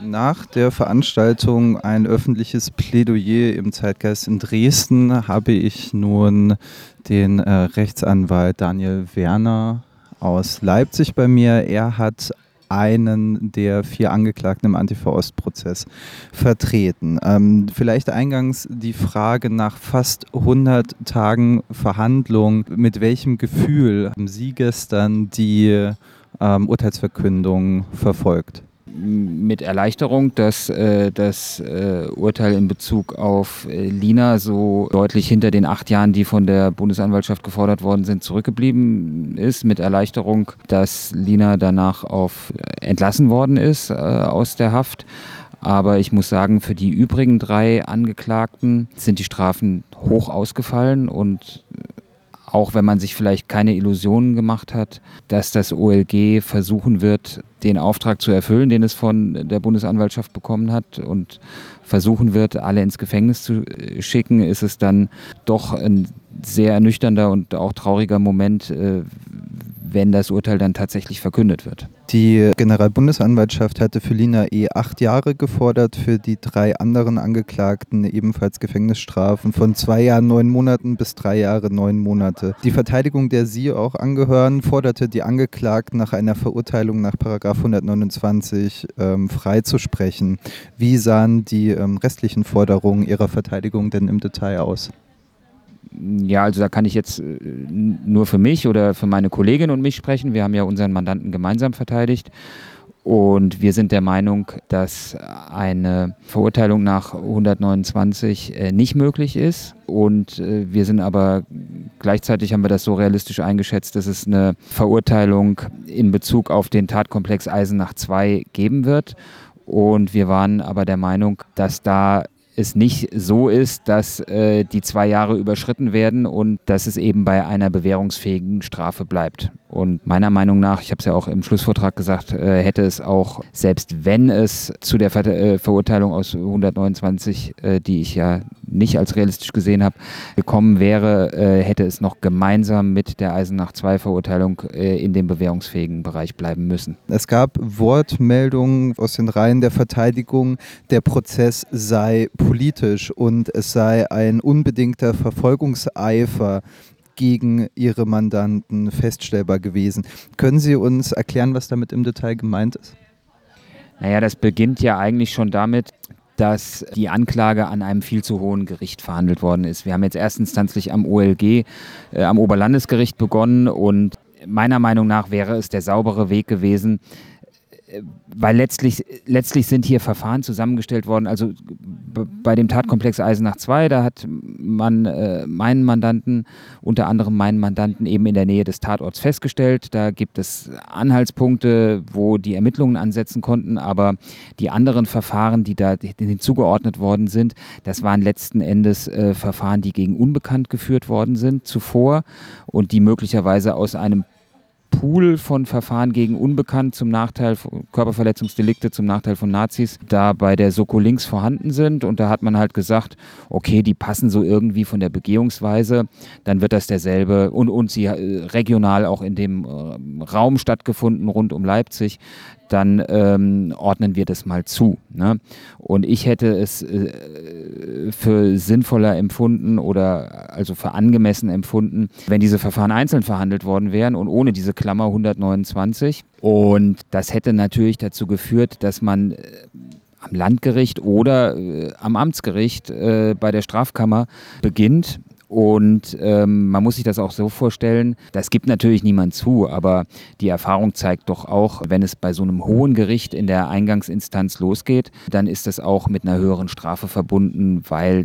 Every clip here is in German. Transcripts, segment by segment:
Nach der Veranstaltung ein öffentliches Plädoyer im Zeitgeist in Dresden habe ich nun den äh, Rechtsanwalt Daniel Werner aus Leipzig bei mir. Er hat einen der vier Angeklagten im Antifa-Ost-Prozess vertreten. Ähm, vielleicht eingangs die Frage nach fast 100 Tagen Verhandlung. Mit welchem Gefühl haben Sie gestern die ähm, Urteilsverkündung verfolgt? Mit Erleichterung, dass äh, das äh, Urteil in Bezug auf äh, Lina so deutlich hinter den acht Jahren, die von der Bundesanwaltschaft gefordert worden sind, zurückgeblieben ist. Mit Erleichterung, dass Lina danach auf äh, entlassen worden ist äh, aus der Haft. Aber ich muss sagen, für die übrigen drei Angeklagten sind die Strafen hoch ausgefallen und auch wenn man sich vielleicht keine Illusionen gemacht hat, dass das OLG versuchen wird, den Auftrag zu erfüllen, den es von der Bundesanwaltschaft bekommen hat und versuchen wird, alle ins Gefängnis zu äh, schicken, ist es dann doch ein sehr ernüchternder und auch trauriger Moment, äh, wenn das Urteil dann tatsächlich verkündet wird. Die Generalbundesanwaltschaft hatte für Lina E. acht Jahre gefordert, für die drei anderen Angeklagten ebenfalls Gefängnisstrafen von zwei Jahren, neun Monaten bis drei Jahre, neun Monate. Die Verteidigung, der Sie auch angehören, forderte die Angeklagten nach einer Verurteilung nach 129 ähm, freizusprechen. Wie sahen die ähm, restlichen Forderungen Ihrer Verteidigung denn im Detail aus? Ja, also da kann ich jetzt äh, nur für mich oder für meine Kollegin und mich sprechen. Wir haben ja unseren Mandanten gemeinsam verteidigt. Und wir sind der Meinung, dass eine Verurteilung nach 129 äh, nicht möglich ist. Und äh, wir sind aber gleichzeitig haben wir das so realistisch eingeschätzt, dass es eine Verurteilung in Bezug auf den Tatkomplex Eisenach 2 geben wird. Und wir waren aber der Meinung, dass da es nicht so ist, dass äh, die zwei Jahre überschritten werden und dass es eben bei einer bewährungsfähigen Strafe bleibt. Und meiner Meinung nach, ich habe es ja auch im Schlussvortrag gesagt, äh, hätte es auch, selbst wenn es zu der Ver äh, Verurteilung aus 129, äh, die ich ja nicht als realistisch gesehen habe, gekommen wäre, äh, hätte es noch gemeinsam mit der Eisenach 2 Verurteilung äh, in dem bewährungsfähigen Bereich bleiben müssen. Es gab Wortmeldungen aus den Reihen der Verteidigung, der Prozess sei politisch und es sei ein unbedingter Verfolgungseifer gegen Ihre Mandanten feststellbar gewesen. Können Sie uns erklären, was damit im Detail gemeint ist? Naja, das beginnt ja eigentlich schon damit, dass die Anklage an einem viel zu hohen Gericht verhandelt worden ist. Wir haben jetzt erstinstanzlich am OLG, äh, am Oberlandesgericht begonnen und meiner Meinung nach wäre es der saubere Weg gewesen, weil letztlich, letztlich sind hier Verfahren zusammengestellt worden. Also bei dem Tatkomplex Eisenach 2, da hat man äh, meinen Mandanten, unter anderem meinen Mandanten eben in der Nähe des Tatorts festgestellt. Da gibt es Anhaltspunkte, wo die Ermittlungen ansetzen konnten, aber die anderen Verfahren, die da hinzugeordnet worden sind, das waren letzten Endes äh, Verfahren, die gegen Unbekannt geführt worden sind zuvor und die möglicherweise aus einem Pool von Verfahren gegen Unbekannt zum Nachteil von Körperverletzungsdelikte zum Nachteil von Nazis da bei der Soko links vorhanden sind. Und da hat man halt gesagt, okay, die passen so irgendwie von der Begehungsweise, dann wird das derselbe und, und sie äh, regional auch in dem äh, Raum stattgefunden rund um Leipzig dann ähm, ordnen wir das mal zu. Ne? Und ich hätte es äh, für sinnvoller empfunden oder also für angemessen empfunden, wenn diese Verfahren einzeln verhandelt worden wären und ohne diese Klammer 129. Und das hätte natürlich dazu geführt, dass man äh, am Landgericht oder äh, am Amtsgericht äh, bei der Strafkammer beginnt und ähm, man muss sich das auch so vorstellen, das gibt natürlich niemand zu, aber die Erfahrung zeigt doch auch, wenn es bei so einem hohen Gericht in der Eingangsinstanz losgeht, dann ist das auch mit einer höheren Strafe verbunden, weil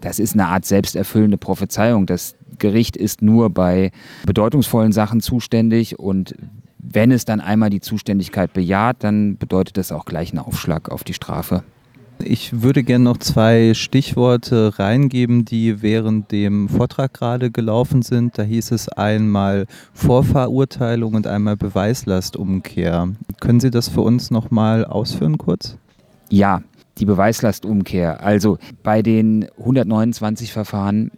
das ist eine Art selbsterfüllende Prophezeiung. Das Gericht ist nur bei bedeutungsvollen Sachen zuständig und wenn es dann einmal die Zuständigkeit bejaht, dann bedeutet das auch gleich einen Aufschlag auf die Strafe. Ich würde gerne noch zwei Stichworte reingeben, die während dem Vortrag gerade gelaufen sind. Da hieß es einmal Vorverurteilung und einmal Beweislastumkehr. Können Sie das für uns nochmal ausführen kurz? Ja, die Beweislastumkehr. Also bei den 129 Verfahren,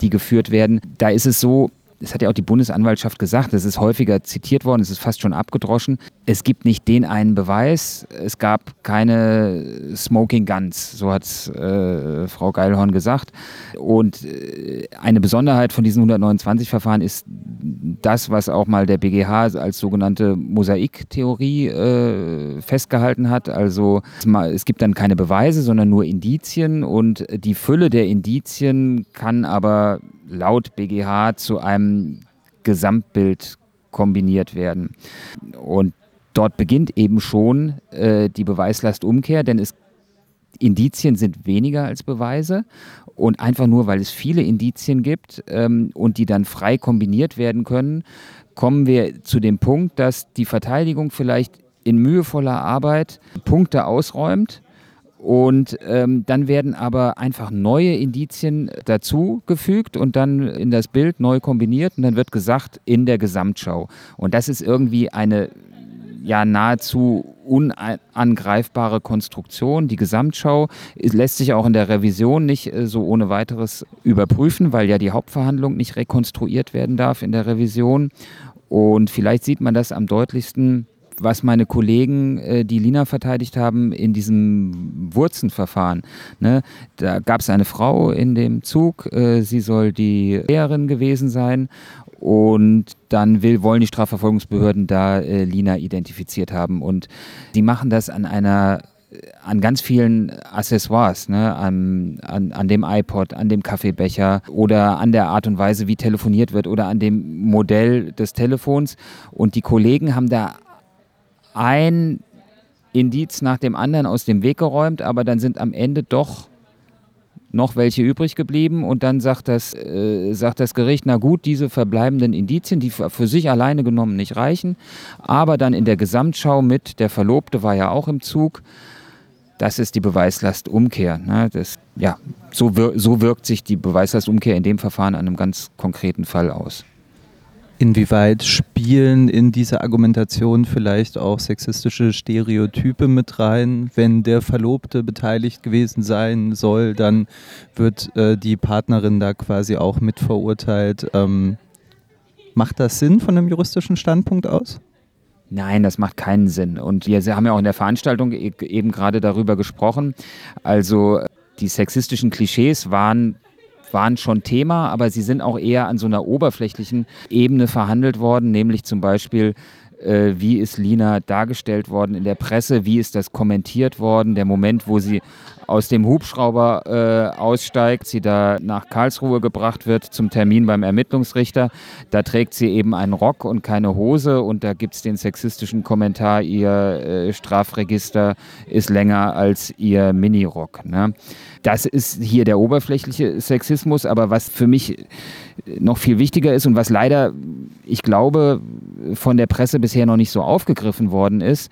die geführt werden, da ist es so, das hat ja auch die Bundesanwaltschaft gesagt, das ist häufiger zitiert worden, es ist fast schon abgedroschen. Es gibt nicht den einen Beweis, es gab keine Smoking Guns, so hat äh, Frau Geilhorn gesagt. Und äh, eine Besonderheit von diesen 129-Verfahren ist das, was auch mal der BGH als sogenannte Mosaiktheorie äh, festgehalten hat. Also es gibt dann keine Beweise, sondern nur Indizien und die Fülle der Indizien kann aber laut BGH zu einem Gesamtbild kombiniert werden. Und dort beginnt eben schon äh, die Beweislastumkehr, denn es, Indizien sind weniger als Beweise. Und einfach nur, weil es viele Indizien gibt ähm, und die dann frei kombiniert werden können, kommen wir zu dem Punkt, dass die Verteidigung vielleicht in mühevoller Arbeit Punkte ausräumt und ähm, dann werden aber einfach neue Indizien dazugefügt und dann in das Bild neu kombiniert und dann wird gesagt in der Gesamtschau. Und das ist irgendwie eine ja nahezu unangreifbare Konstruktion. Die Gesamtschau lässt sich auch in der Revision nicht äh, so ohne weiteres überprüfen, weil ja die Hauptverhandlung nicht rekonstruiert werden darf in der Revision. Und vielleicht sieht man das am deutlichsten was meine Kollegen, äh, die Lina verteidigt haben, in diesem Wurzenverfahren. Ne? Da gab es eine Frau in dem Zug, äh, sie soll die Lehrerin gewesen sein und dann will, wollen die Strafverfolgungsbehörden da äh, Lina identifiziert haben und die machen das an einer an ganz vielen Accessoires, ne? an, an, an dem iPod, an dem Kaffeebecher oder an der Art und Weise, wie telefoniert wird oder an dem Modell des Telefons. Und die Kollegen haben da ein Indiz nach dem anderen aus dem Weg geräumt, aber dann sind am Ende doch noch welche übrig geblieben und dann sagt das, äh, sagt das Gericht, na gut, diese verbleibenden Indizien, die für sich alleine genommen nicht reichen, aber dann in der Gesamtschau mit, der Verlobte war ja auch im Zug, das ist die Beweislastumkehr. Ne? Das, ja, so, wir so wirkt sich die Beweislastumkehr in dem Verfahren an einem ganz konkreten Fall aus. Inwieweit spielen in dieser Argumentation vielleicht auch sexistische Stereotype mit rein? Wenn der Verlobte beteiligt gewesen sein soll, dann wird äh, die Partnerin da quasi auch mit verurteilt. Ähm, macht das Sinn von einem juristischen Standpunkt aus? Nein, das macht keinen Sinn. Und wir haben ja auch in der Veranstaltung e-, eben gerade darüber gesprochen. Also die sexistischen Klischees waren waren schon Thema, aber sie sind auch eher an so einer oberflächlichen Ebene verhandelt worden, nämlich zum Beispiel äh, wie ist Lina dargestellt worden in der Presse, wie ist das kommentiert worden, der Moment, wo sie aus dem Hubschrauber äh, aussteigt, sie da nach Karlsruhe gebracht wird zum Termin beim Ermittlungsrichter. Da trägt sie eben einen Rock und keine Hose und da gibt es den sexistischen Kommentar, ihr äh, Strafregister ist länger als ihr Minirock. Ne? Das ist hier der oberflächliche Sexismus, aber was für mich noch viel wichtiger ist und was leider, ich glaube, von der Presse bisher noch nicht so aufgegriffen worden ist,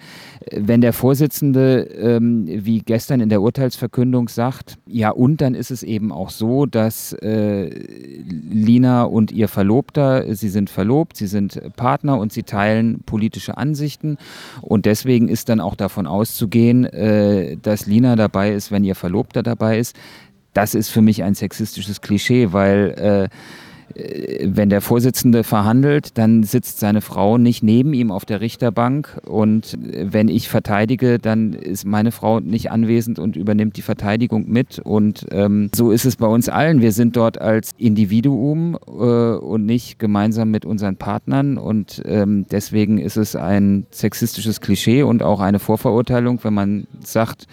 wenn der Vorsitzende, ähm, wie gestern in der Urteilsverkündung sagt, ja und dann ist es eben auch so, dass äh, Lina und ihr Verlobter, sie sind verlobt, sie sind Partner und sie teilen politische Ansichten und deswegen ist dann auch davon auszugehen, äh, dass Lina dabei ist, wenn ihr Verlobter dabei ist. Das ist für mich ein sexistisches Klischee, weil äh, wenn der Vorsitzende verhandelt, dann sitzt seine Frau nicht neben ihm auf der Richterbank. Und äh, wenn ich verteidige, dann ist meine Frau nicht anwesend und übernimmt die Verteidigung mit. Und ähm, so ist es bei uns allen. Wir sind dort als Individuum äh, und nicht gemeinsam mit unseren Partnern. Und ähm, deswegen ist es ein sexistisches Klischee und auch eine Vorverurteilung, wenn man sagt,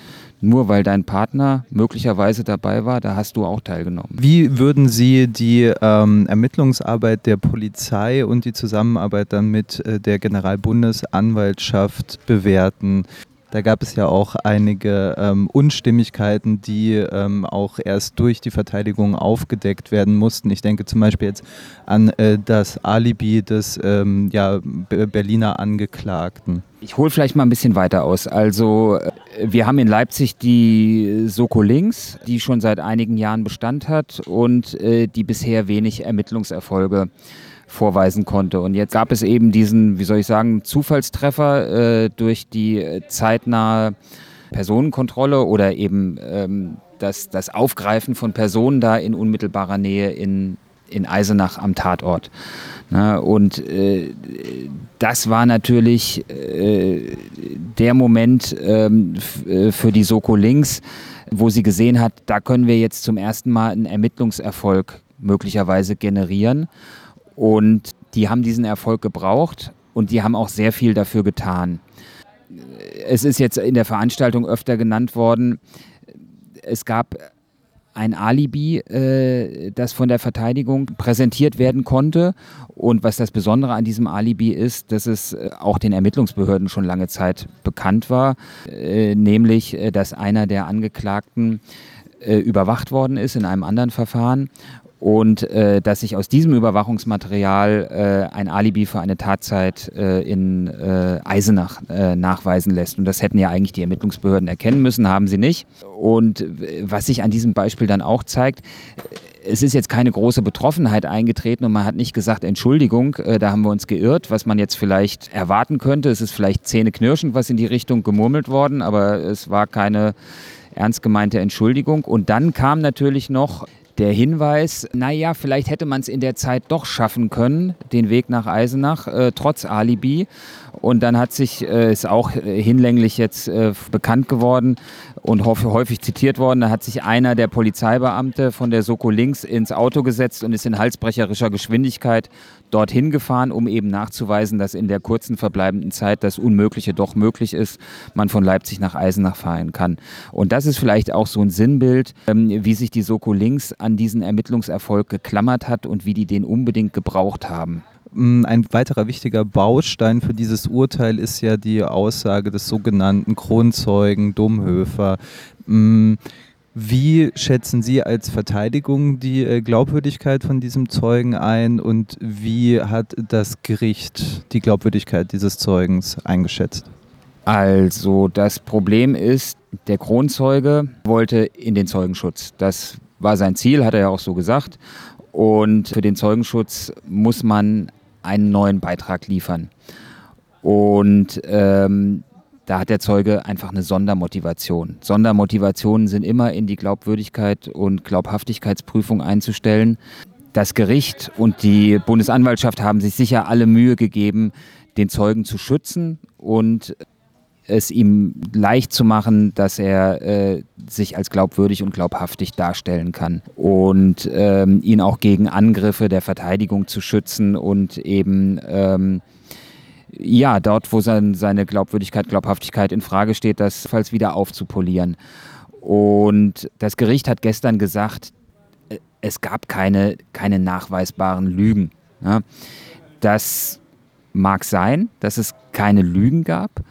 nur weil dein Partner möglicherweise dabei war, da hast du auch teilgenommen. Wie würden Sie die ähm, Ermittlungsarbeit der Polizei und die Zusammenarbeit dann mit äh, der Generalbundesanwaltschaft bewerten? Da gab es ja auch einige ähm, Unstimmigkeiten, die ähm, auch erst durch die Verteidigung aufgedeckt werden mussten. Ich denke zum Beispiel jetzt an äh, das Alibi des ähm, ja, Berliner Angeklagten. Ich hole vielleicht mal ein bisschen weiter aus. Also äh, wir haben in Leipzig die Soko Links, die schon seit einigen Jahren Bestand hat und äh, die bisher wenig Ermittlungserfolge vorweisen konnte. Und jetzt gab es eben diesen, wie soll ich sagen, Zufallstreffer äh, durch die äh, zeitnahe Personenkontrolle oder eben ähm, das, das Aufgreifen von Personen da in unmittelbarer Nähe in in Eisenach am Tatort. Na, und äh, das war natürlich äh, der Moment ähm, äh, für die Soko Links, wo sie gesehen hat, da können wir jetzt zum ersten Mal einen Ermittlungserfolg möglicherweise generieren. Und die haben diesen Erfolg gebraucht und die haben auch sehr viel dafür getan. Es ist jetzt in der Veranstaltung öfter genannt worden, es gab ein Alibi, äh, das von der Verteidigung präsentiert werden konnte. Und was das Besondere an diesem Alibi ist, dass es äh, auch den Ermittlungsbehörden schon lange Zeit bekannt war, äh, nämlich, äh, dass einer der Angeklagten äh, überwacht worden ist in einem anderen Verfahren und äh, dass sich aus diesem Überwachungsmaterial äh, ein Alibi für eine Tatzeit äh, in äh, Eisenach äh, nachweisen lässt. Und das hätten ja eigentlich die Ermittlungsbehörden erkennen müssen, haben sie nicht. Und äh, was sich an diesem Beispiel dann auch zeigt, es ist jetzt keine große Betroffenheit eingetreten und man hat nicht gesagt, Entschuldigung, da haben wir uns geirrt, was man jetzt vielleicht erwarten könnte. Es ist vielleicht zähneknirschend was in die Richtung gemurmelt worden, aber es war keine ernst gemeinte Entschuldigung. Und dann kam natürlich noch der Hinweis, naja, vielleicht hätte man es in der Zeit doch schaffen können, den Weg nach Eisenach, äh, trotz Alibi. Und dann hat sich, äh, ist auch äh, hinlänglich jetzt äh, bekannt geworden und häufig zitiert worden, da hat sich einer der Polizeibeamte von der Soko Links ins Auto gesetzt und ist in halsbrecherischer Geschwindigkeit dorthin gefahren, um eben nachzuweisen, dass in der kurzen verbleibenden Zeit das Unmögliche doch möglich ist, man von Leipzig nach Eisenach fahren kann. Und das ist vielleicht auch so ein Sinnbild, ähm, wie sich die Soko Links an diesen Ermittlungserfolg geklammert hat und wie die den unbedingt gebraucht haben. Ein weiterer wichtiger Baustein für dieses Urteil ist ja die Aussage des sogenannten Kronzeugen Domhöfer. Mm, wie schätzen Sie als Verteidigung die äh, Glaubwürdigkeit von diesem Zeugen ein und wie hat das Gericht die Glaubwürdigkeit dieses Zeugens eingeschätzt? Also das Problem ist, der Kronzeuge wollte in den Zeugenschutz. Das war sein Ziel, hat er ja auch so gesagt. Und für den Zeugenschutz muss man einen neuen Beitrag liefern. Und ähm, da hat der Zeuge einfach eine Sondermotivation. Sondermotivationen sind immer in die Glaubwürdigkeit und Glaubhaftigkeitsprüfung einzustellen. Das Gericht und die Bundesanwaltschaft haben sich sicher alle Mühe gegeben, den Zeugen zu schützen und es ihm leicht zu machen, dass er äh, sich als glaubwürdig und glaubhaftig darstellen kann und ähm, ihn auch gegen Angriffe der Verteidigung zu schützen und eben ähm, ja, dort, wo sein, seine Glaubwürdigkeit, Glaubhaftigkeit in Frage steht, das falls wieder aufzupolieren. Und das Gericht hat gestern gesagt, äh, es gab keine, keine nachweisbaren Lügen. Ja. Das mag sein, dass es keine Lügen gab,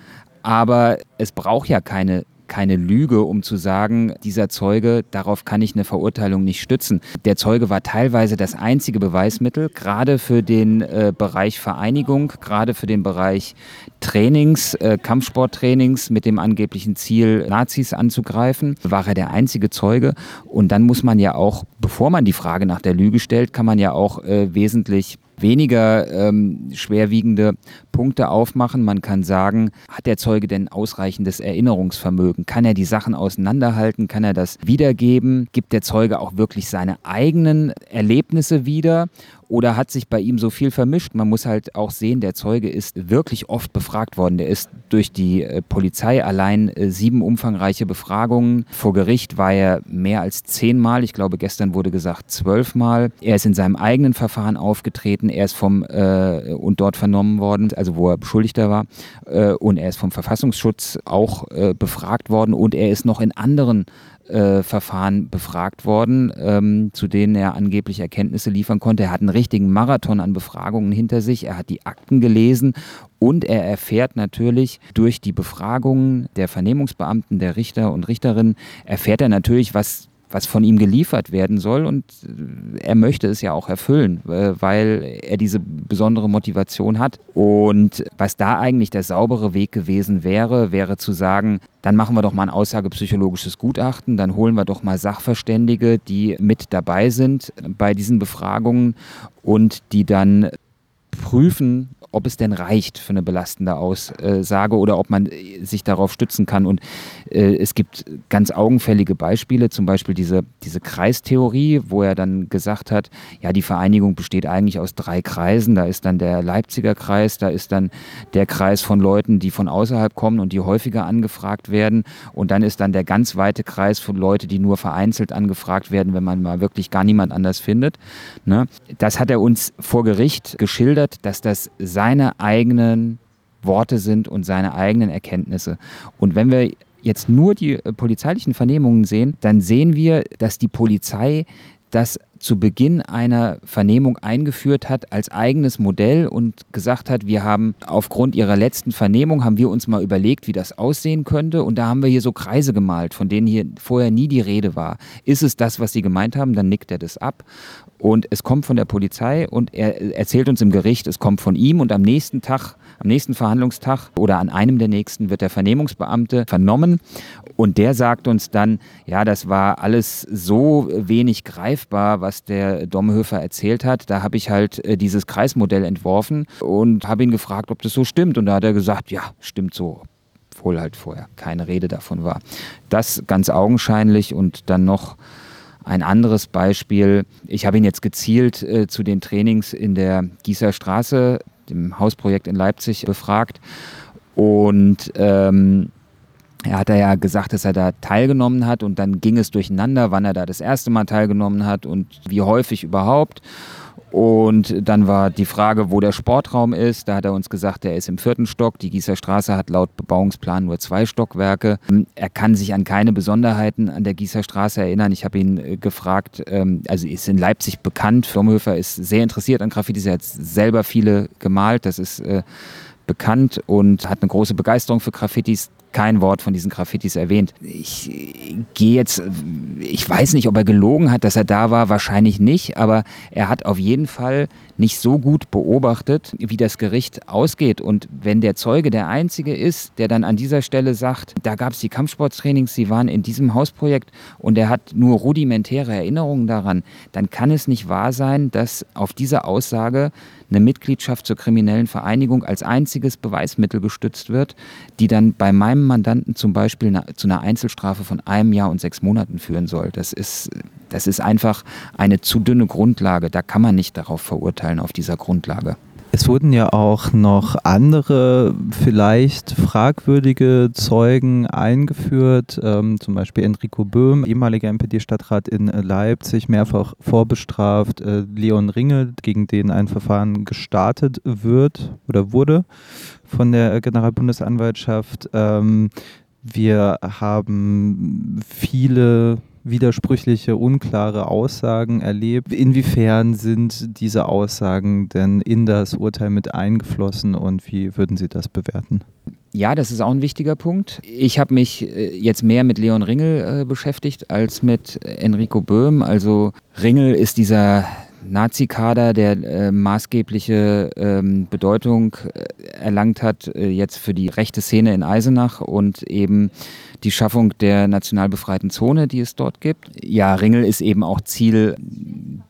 aber es braucht ja keine keine Lüge, um zu sagen, dieser Zeuge, darauf kann ich eine Verurteilung nicht stützen. Der Zeuge war teilweise das einzige Beweismittel, gerade für den äh, Bereich Vereinigung, gerade für den Bereich Trainings, äh, Kampfsporttrainings mit dem angeblichen Ziel, Nazis anzugreifen, war er der einzige Zeuge. Und dann muss man ja auch, bevor man die Frage nach der Lüge stellt, kann man ja auch äh, wesentlich weniger ähm, schwerwiegende Punkte aufmachen. Man kann sagen, hat der Zeuge denn ausreichendes Erinnerungsvermögen? Kann er die Sachen auseinanderhalten? Kann er das wiedergeben? Gibt der Zeuge auch wirklich seine eigenen Erlebnisse wieder? Oder hat sich bei ihm so viel vermischt? Man muss halt auch sehen, der Zeuge ist wirklich oft befragt worden. Der ist durch die äh, Polizei allein äh, sieben umfangreiche Befragungen. Vor Gericht war er mehr als zehnmal. Ich glaube, gestern wurde gesagt zwölfmal. Er ist in seinem eigenen Verfahren aufgetreten. Er ist vom äh, und dort vernommen worden, also wo er Beschuldigter war. Äh, und er ist vom Verfassungsschutz auch äh, befragt worden. Und er ist noch in anderen äh, Verfahren befragt worden, ähm, zu denen er angeblich Erkenntnisse liefern konnte. Er hat einen richtigen Marathon an Befragungen hinter sich, er hat die Akten gelesen und er erfährt natürlich durch die Befragungen der Vernehmungsbeamten, der Richter und Richterinnen, erfährt er natürlich, was was von ihm geliefert werden soll und äh, er möchte es ja auch erfüllen, äh, weil er diese besondere Motivation hat. Und was da eigentlich der saubere Weg gewesen wäre, wäre zu sagen, dann machen wir doch mal ein aussagepsychologisches Gutachten, dann holen wir doch mal Sachverständige, die mit dabei sind bei diesen Befragungen und die dann prüfen, ob es denn reicht für eine belastende Aussage oder ob man sich darauf stützen kann. Und äh, es gibt ganz augenfällige Beispiele, zum Beispiel diese, diese Kreistheorie, wo er dann gesagt hat, ja, die Vereinigung besteht eigentlich aus drei Kreisen. Da ist dann der Leipziger Kreis, da ist dann der Kreis von Leuten, die von außerhalb kommen und die häufiger angefragt werden. Und dann ist dann der ganz weite Kreis von Leuten, die nur vereinzelt angefragt werden, wenn man mal wirklich gar niemand anders findet. Ne? Das hat er uns vor Gericht geschildert, dass das seine eigenen Worte sind und seine eigenen Erkenntnisse. Und wenn wir jetzt nur die äh, polizeilichen Vernehmungen sehen, dann sehen wir, dass die Polizei das zu Beginn einer Vernehmung eingeführt hat als eigenes Modell und gesagt hat, wir haben aufgrund ihrer letzten Vernehmung haben wir uns mal überlegt, wie das aussehen könnte. Und da haben wir hier so Kreise gemalt, von denen hier vorher nie die Rede war. Ist es das, was sie gemeint haben, dann nickt er das ab. Und es kommt von der Polizei und er erzählt uns im Gericht, es kommt von ihm. Und am nächsten Tag am nächsten Verhandlungstag oder an einem der nächsten wird der Vernehmungsbeamte vernommen. Und der sagt uns dann, ja, das war alles so wenig greifbar, was der Domhöfer erzählt hat. Da habe ich halt äh, dieses Kreismodell entworfen und habe ihn gefragt, ob das so stimmt. Und da hat er gesagt, ja, stimmt so obwohl halt vorher keine Rede davon war. Das ganz augenscheinlich und dann noch ein anderes Beispiel. Ich habe ihn jetzt gezielt äh, zu den Trainings in der Gießer Straße dem Hausprojekt in Leipzig befragt. Und ähm, er hat ja gesagt, dass er da teilgenommen hat und dann ging es durcheinander, wann er da das erste Mal teilgenommen hat und wie häufig überhaupt. Und dann war die Frage, wo der Sportraum ist. Da hat er uns gesagt, er ist im vierten Stock. Die Gießer Straße hat laut Bebauungsplan nur zwei Stockwerke. Er kann sich an keine Besonderheiten an der Gießer Straße erinnern. Ich habe ihn äh, gefragt, ähm, also ist in Leipzig bekannt. Domhöfer ist sehr interessiert an Graffitis. Er hat selber viele gemalt. Das ist äh, bekannt und hat eine große Begeisterung für Graffitis kein Wort von diesen Graffitis erwähnt. Ich gehe jetzt, ich weiß nicht, ob er gelogen hat, dass er da war, wahrscheinlich nicht, aber er hat auf jeden Fall nicht so gut beobachtet, wie das Gericht ausgeht. Und wenn der Zeuge der Einzige ist, der dann an dieser Stelle sagt, da gab es die Kampfsporttrainings, sie waren in diesem Hausprojekt und er hat nur rudimentäre Erinnerungen daran, dann kann es nicht wahr sein, dass auf diese Aussage eine Mitgliedschaft zur kriminellen Vereinigung als einziges Beweismittel gestützt wird, die dann bei meinem Mandanten zum Beispiel zu einer Einzelstrafe von einem Jahr und sechs Monaten führen soll. Das ist, das ist einfach eine zu dünne Grundlage. Da kann man nicht darauf verurteilen, auf dieser Grundlage. Es wurden ja auch noch andere, vielleicht fragwürdige Zeugen eingeführt, ähm, zum Beispiel Enrico Böhm, ehemaliger NPD-Stadtrat in Leipzig, mehrfach vorbestraft, äh, Leon Ringel, gegen den ein Verfahren gestartet wird oder wurde von der Generalbundesanwaltschaft. Ähm, wir haben viele widersprüchliche, unklare Aussagen erlebt. Inwiefern sind diese Aussagen denn in das Urteil mit eingeflossen und wie würden Sie das bewerten? Ja, das ist auch ein wichtiger Punkt. Ich habe mich äh, jetzt mehr mit Leon Ringel äh, beschäftigt als mit Enrico Böhm. Also Ringel ist dieser Nazi-Kader, der äh, maßgebliche ähm, Bedeutung äh, erlangt hat, äh, jetzt für die rechte Szene in Eisenach und eben die Schaffung der national befreiten Zone, die es dort gibt. Ja, Ringel ist eben auch Ziel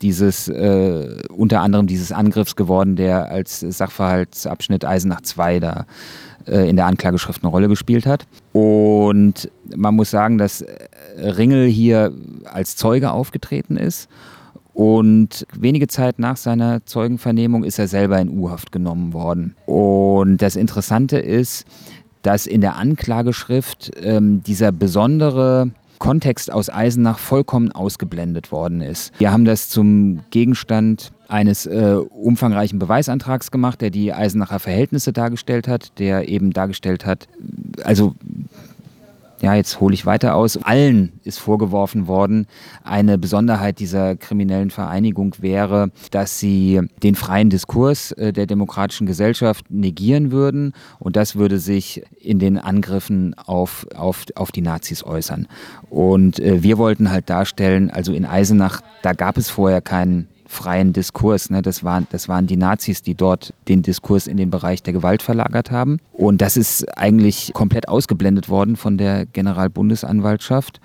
dieses, äh, unter anderem dieses Angriffs geworden, der als Sachverhaltsabschnitt Eisenach 2 da äh, in der Anklageschrift eine Rolle gespielt hat. Und man muss sagen, dass Ringel hier als Zeuge aufgetreten ist und wenige Zeit nach seiner Zeugenvernehmung ist er selber in U-Haft genommen worden. Und das Interessante ist, dass in der Anklageschrift ähm, dieser besondere Kontext aus Eisenach vollkommen ausgeblendet worden ist. Wir haben das zum Gegenstand eines äh, umfangreichen Beweisantrags gemacht, der die Eisenacher Verhältnisse dargestellt hat, der eben dargestellt hat, also ja, jetzt hole ich weiter aus, allen ist vorgeworfen worden, eine Besonderheit dieser kriminellen Vereinigung wäre, dass sie den freien Diskurs äh, der demokratischen Gesellschaft negieren würden und das würde sich in den Angriffen auf, auf, auf die Nazis äußern. Und äh, wir wollten halt darstellen, also in Eisenach, da gab es vorher keinen freien Diskurs. Ne? Das, waren, das waren die Nazis, die dort den Diskurs in den Bereich der Gewalt verlagert haben. Und das ist eigentlich komplett ausgeblendet worden von der Generalbundesanwaltschaft.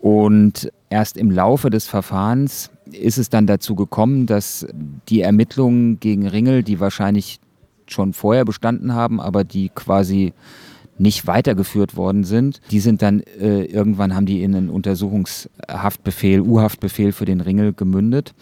Und erst im Laufe des Verfahrens ist es dann dazu gekommen, dass die Ermittlungen gegen Ringel, die wahrscheinlich schon vorher bestanden haben, aber die quasi nicht weitergeführt worden sind. Die sind dann äh, irgendwann haben die in einen Untersuchungshaftbefehl, U-Haftbefehl für den Ringel gemündet.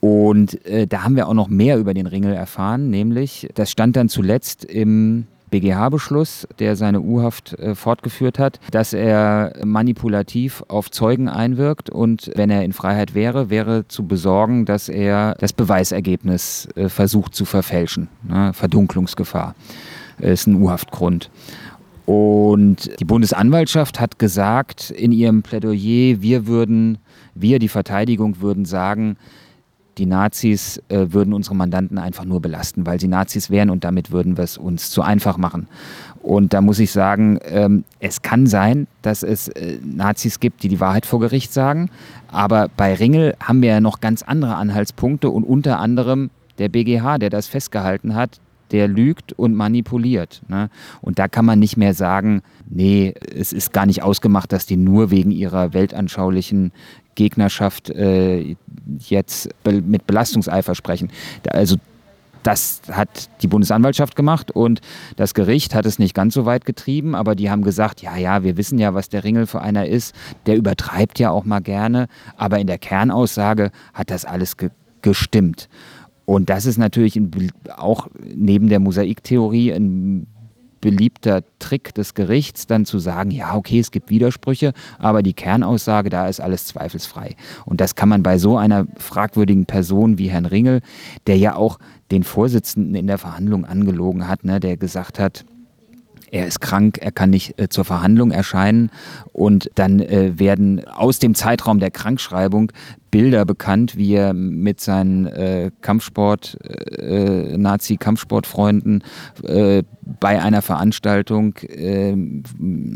Und äh, da haben wir auch noch mehr über den Ringel erfahren, nämlich das stand dann zuletzt im BGH-Beschluss, der seine U-Haft äh, fortgeführt hat, dass er manipulativ auf Zeugen einwirkt und wenn er in Freiheit wäre, wäre zu besorgen, dass er das Beweisergebnis äh, versucht zu verfälschen. Ne? Verdunklungsgefahr ist ein U-Haftgrund. Und die Bundesanwaltschaft hat gesagt in ihrem Plädoyer, wir würden, wir, die Verteidigung, würden sagen, die Nazis äh, würden unsere Mandanten einfach nur belasten, weil sie Nazis wären und damit würden wir es uns zu einfach machen. Und da muss ich sagen, ähm, es kann sein, dass es äh, Nazis gibt, die die Wahrheit vor Gericht sagen, aber bei Ringel haben wir ja noch ganz andere Anhaltspunkte und unter anderem der BGH, der das festgehalten hat, der lügt und manipuliert. Ne? Und da kann man nicht mehr sagen, nee, es ist gar nicht ausgemacht, dass die nur wegen ihrer weltanschaulichen Gegnerschaft äh, jetzt be mit Belastungseifer sprechen. Also das hat die Bundesanwaltschaft gemacht und das Gericht hat es nicht ganz so weit getrieben, aber die haben gesagt, ja, ja, wir wissen ja, was der Ringel für einer ist, der übertreibt ja auch mal gerne, aber in der Kernaussage hat das alles ge gestimmt. Und das ist natürlich auch neben der Mosaiktheorie ein beliebter Trick des Gerichts, dann zu sagen, ja, okay, es gibt Widersprüche, aber die Kernaussage, da ist alles zweifelsfrei. Und das kann man bei so einer fragwürdigen Person wie Herrn Ringel, der ja auch den Vorsitzenden in der Verhandlung angelogen hat, ne, der gesagt hat, er ist krank, er kann nicht äh, zur Verhandlung erscheinen und dann äh, werden aus dem Zeitraum der Krankschreibung Bilder bekannt, wie er mit seinen äh, Kampfsport, äh, Nazi-Kampfsportfreunden äh, bei einer Veranstaltung äh,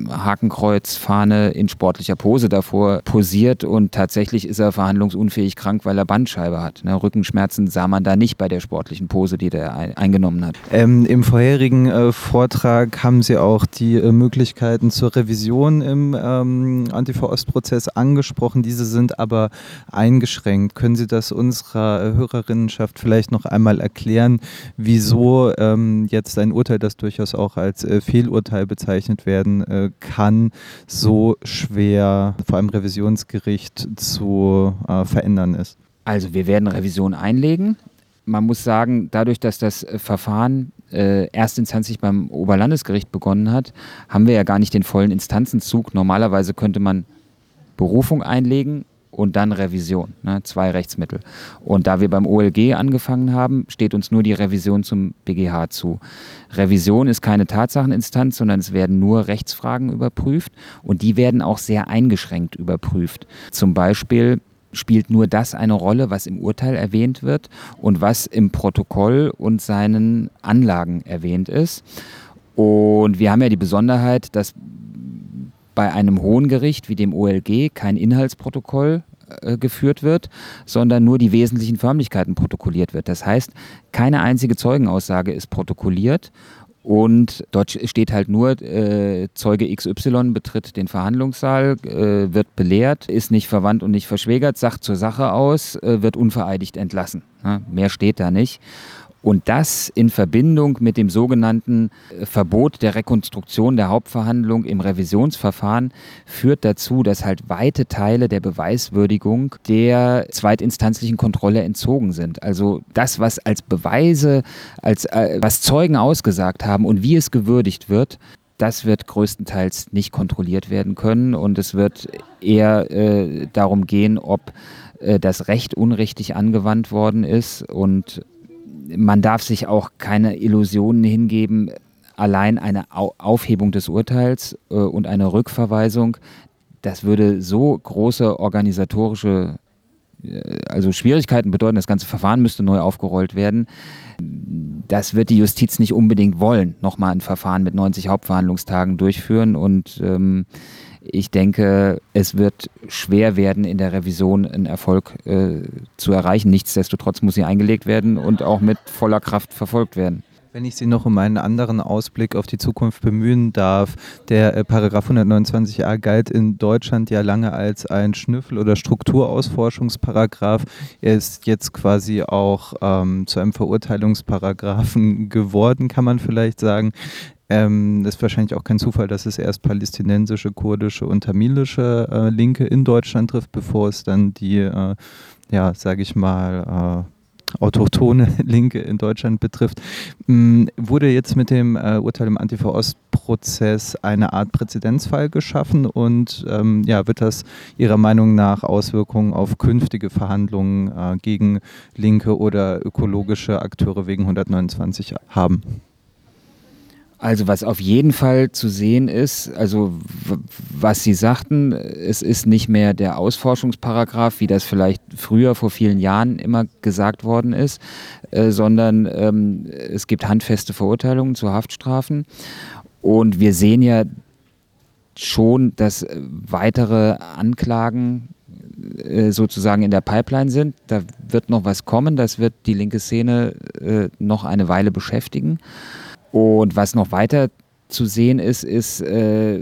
Hakenkreuzfahne in sportlicher Pose davor posiert und tatsächlich ist er verhandlungsunfähig krank, weil er Bandscheibe hat. Ne? Rückenschmerzen sah man da nicht bei der sportlichen Pose, die der ein eingenommen hat. Ähm, Im vorherigen äh, Vortrag haben Sie auch die äh, Möglichkeiten zur Revision im ähm, Antifa-Ost-Prozess angesprochen. Diese sind aber eingeschränkt. Können Sie das unserer äh, Hörerinnenschaft vielleicht noch einmal erklären, wieso ähm, jetzt ein Urteil, das durchaus auch als äh, Fehlurteil bezeichnet werden äh, kann, so schwer vor allem Revisionsgericht zu äh, verändern ist? Also wir werden Revision einlegen. Man muss sagen, dadurch, dass das äh, Verfahren äh, erstinstanzlich beim Oberlandesgericht begonnen hat, haben wir ja gar nicht den vollen Instanzenzug. Normalerweise könnte man Berufung einlegen und dann Revision, ne? zwei Rechtsmittel. Und da wir beim OLG angefangen haben, steht uns nur die Revision zum BGH zu. Revision ist keine Tatsacheninstanz, sondern es werden nur Rechtsfragen überprüft und die werden auch sehr eingeschränkt überprüft. Zum Beispiel spielt nur das eine Rolle, was im Urteil erwähnt wird und was im Protokoll und seinen Anlagen erwähnt ist. Und wir haben ja die Besonderheit, dass bei einem hohen Gericht wie dem OLG kein Inhaltsprotokoll äh, geführt wird, sondern nur die wesentlichen Förmlichkeiten protokolliert wird. Das heißt, keine einzige Zeugenaussage ist protokolliert und dort steht halt nur, äh, Zeuge XY betritt den Verhandlungssaal, äh, wird belehrt, ist nicht verwandt und nicht verschwägert, sagt zur Sache aus, äh, wird unvereidigt entlassen. Ja, mehr steht da nicht. Und das in Verbindung mit dem sogenannten äh, Verbot der Rekonstruktion der Hauptverhandlung im Revisionsverfahren führt dazu, dass halt weite Teile der Beweiswürdigung der zweitinstanzlichen Kontrolle entzogen sind. Also das, was als Beweise, als äh, was Zeugen ausgesagt haben und wie es gewürdigt wird, das wird größtenteils nicht kontrolliert werden können und es wird eher äh, darum gehen, ob äh, das Recht unrichtig angewandt worden ist und man darf sich auch keine Illusionen hingeben, allein eine Aufhebung des Urteils äh, und eine Rückverweisung, das würde so große organisatorische äh, also Schwierigkeiten bedeuten, das ganze Verfahren müsste neu aufgerollt werden. Das wird die Justiz nicht unbedingt wollen, nochmal ein Verfahren mit 90 Hauptverhandlungstagen durchführen und ähm, ich denke, es wird schwer werden, in der Revision einen Erfolg äh, zu erreichen. Nichtsdestotrotz muss sie eingelegt werden und auch mit voller Kraft verfolgt werden. Wenn ich Sie noch um einen anderen Ausblick auf die Zukunft bemühen darf, der äh, Paragraph 129a galt in Deutschland ja lange als ein Schnüffel- oder Strukturausforschungsparagraph. Er ist jetzt quasi auch ähm, zu einem Verurteilungsparagraphen geworden, kann man vielleicht sagen. Ähm, ist wahrscheinlich auch kein Zufall, dass es erst palästinensische, kurdische und tamilische äh, Linke in Deutschland trifft, bevor es dann die, äh, ja, sage ich mal, äh, autochtone Linke in Deutschland betrifft, mm, wurde jetzt mit dem äh, Urteil im Antifa-Ost-Prozess eine Art Präzedenzfall geschaffen und ähm, ja, wird das Ihrer Meinung nach Auswirkungen auf künftige Verhandlungen äh, gegen linke oder ökologische Akteure wegen 129 haben? Also was auf jeden Fall zu sehen ist, also was Sie sagten, es ist nicht mehr der Ausforschungsparagraph, wie das vielleicht früher vor vielen Jahren immer gesagt worden ist, äh, sondern ähm, es gibt handfeste Verurteilungen zu Haftstrafen. Und wir sehen ja schon, dass weitere Anklagen äh, sozusagen in der Pipeline sind. Da wird noch was kommen, das wird die linke Szene äh, noch eine Weile beschäftigen. Und was noch weiter zu sehen ist, ist äh,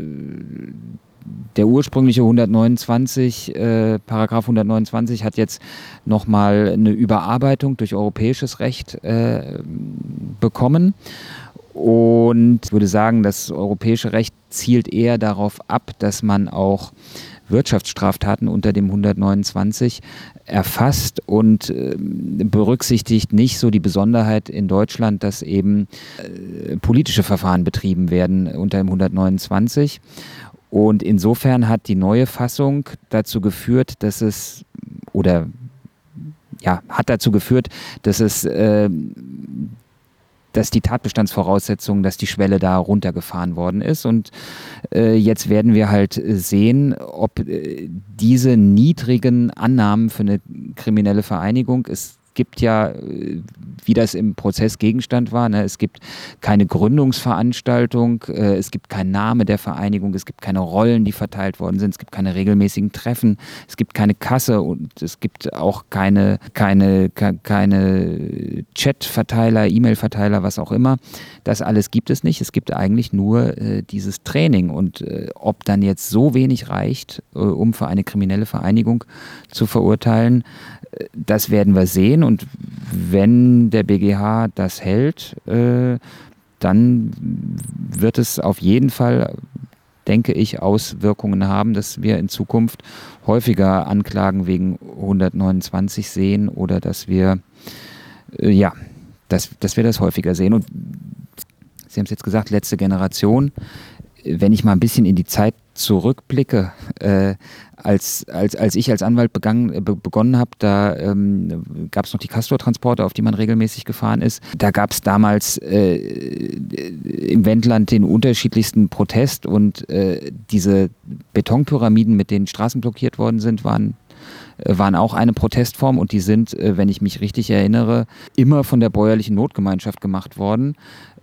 der ursprüngliche 129, äh, Paragraph 129 hat jetzt nochmal eine Überarbeitung durch europäisches Recht äh, bekommen. Und ich würde sagen, das europäische Recht zielt eher darauf ab, dass man auch Wirtschaftsstraftaten unter dem 129 erfasst und äh, berücksichtigt nicht so die Besonderheit in Deutschland, dass eben äh, politische Verfahren betrieben werden unter dem 129. Und insofern hat die neue Fassung dazu geführt, dass es oder ja, hat dazu geführt, dass es äh, dass die Tatbestandsvoraussetzungen, dass die Schwelle da runtergefahren worden ist. Und äh, jetzt werden wir halt sehen, ob äh, diese niedrigen Annahmen für eine kriminelle Vereinigung, es gibt ja, äh, wie das im Prozess Gegenstand war, ne, es gibt keine Gründungsveranstaltung, äh, es gibt keinen Name der Vereinigung, es gibt keine Rollen, die verteilt worden sind, es gibt keine regelmäßigen Treffen, es gibt keine Kasse und es gibt auch keine, keine, keine Chat-Verteiler, E-Mail-Verteiler, was auch immer. Das alles gibt es nicht. Es gibt eigentlich nur äh, dieses Training und äh, ob dann jetzt so wenig reicht, äh, um für eine kriminelle Vereinigung zu verurteilen, das werden wir sehen und wenn der BGH das hält, äh, dann wird es auf jeden Fall, denke ich, Auswirkungen haben, dass wir in Zukunft häufiger Anklagen wegen 129 sehen oder dass wir, äh, ja, dass, dass wir das häufiger sehen. Und Sie haben es jetzt gesagt, letzte Generation. Wenn ich mal ein bisschen in die Zeit zurückblicke, äh, als, als, als ich als Anwalt begann, be begonnen habe, da ähm, gab es noch die Castor-Transporte, auf die man regelmäßig gefahren ist. Da gab es damals äh, im Wendland den unterschiedlichsten Protest und äh, diese Betonpyramiden, mit denen Straßen blockiert worden sind, waren äh, waren auch eine Protestform und die sind, äh, wenn ich mich richtig erinnere, immer von der bäuerlichen Notgemeinschaft gemacht worden.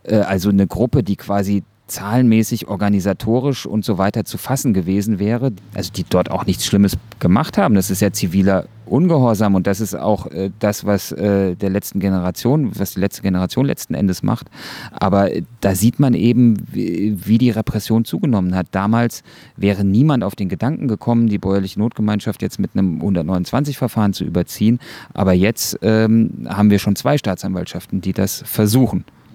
Äh, also eine Gruppe, die quasi zahlenmäßig, organisatorisch und so weiter zu fassen gewesen wäre, also die dort auch nichts Schlimmes gemacht haben. Das ist ja ziviler Ungehorsam und das ist auch äh, das, was äh, der letzten Generation, was die letzte Generation letzten Endes macht. Aber äh, da sieht man eben, wie, wie, die Repression zugenommen hat. Damals wäre niemand auf den Gedanken gekommen, die bäuerliche Notgemeinschaft jetzt mit einem 129-Verfahren zu überziehen. Aber jetzt ähm, haben wir schon zwei Staatsanwaltschaften, die das versuchen.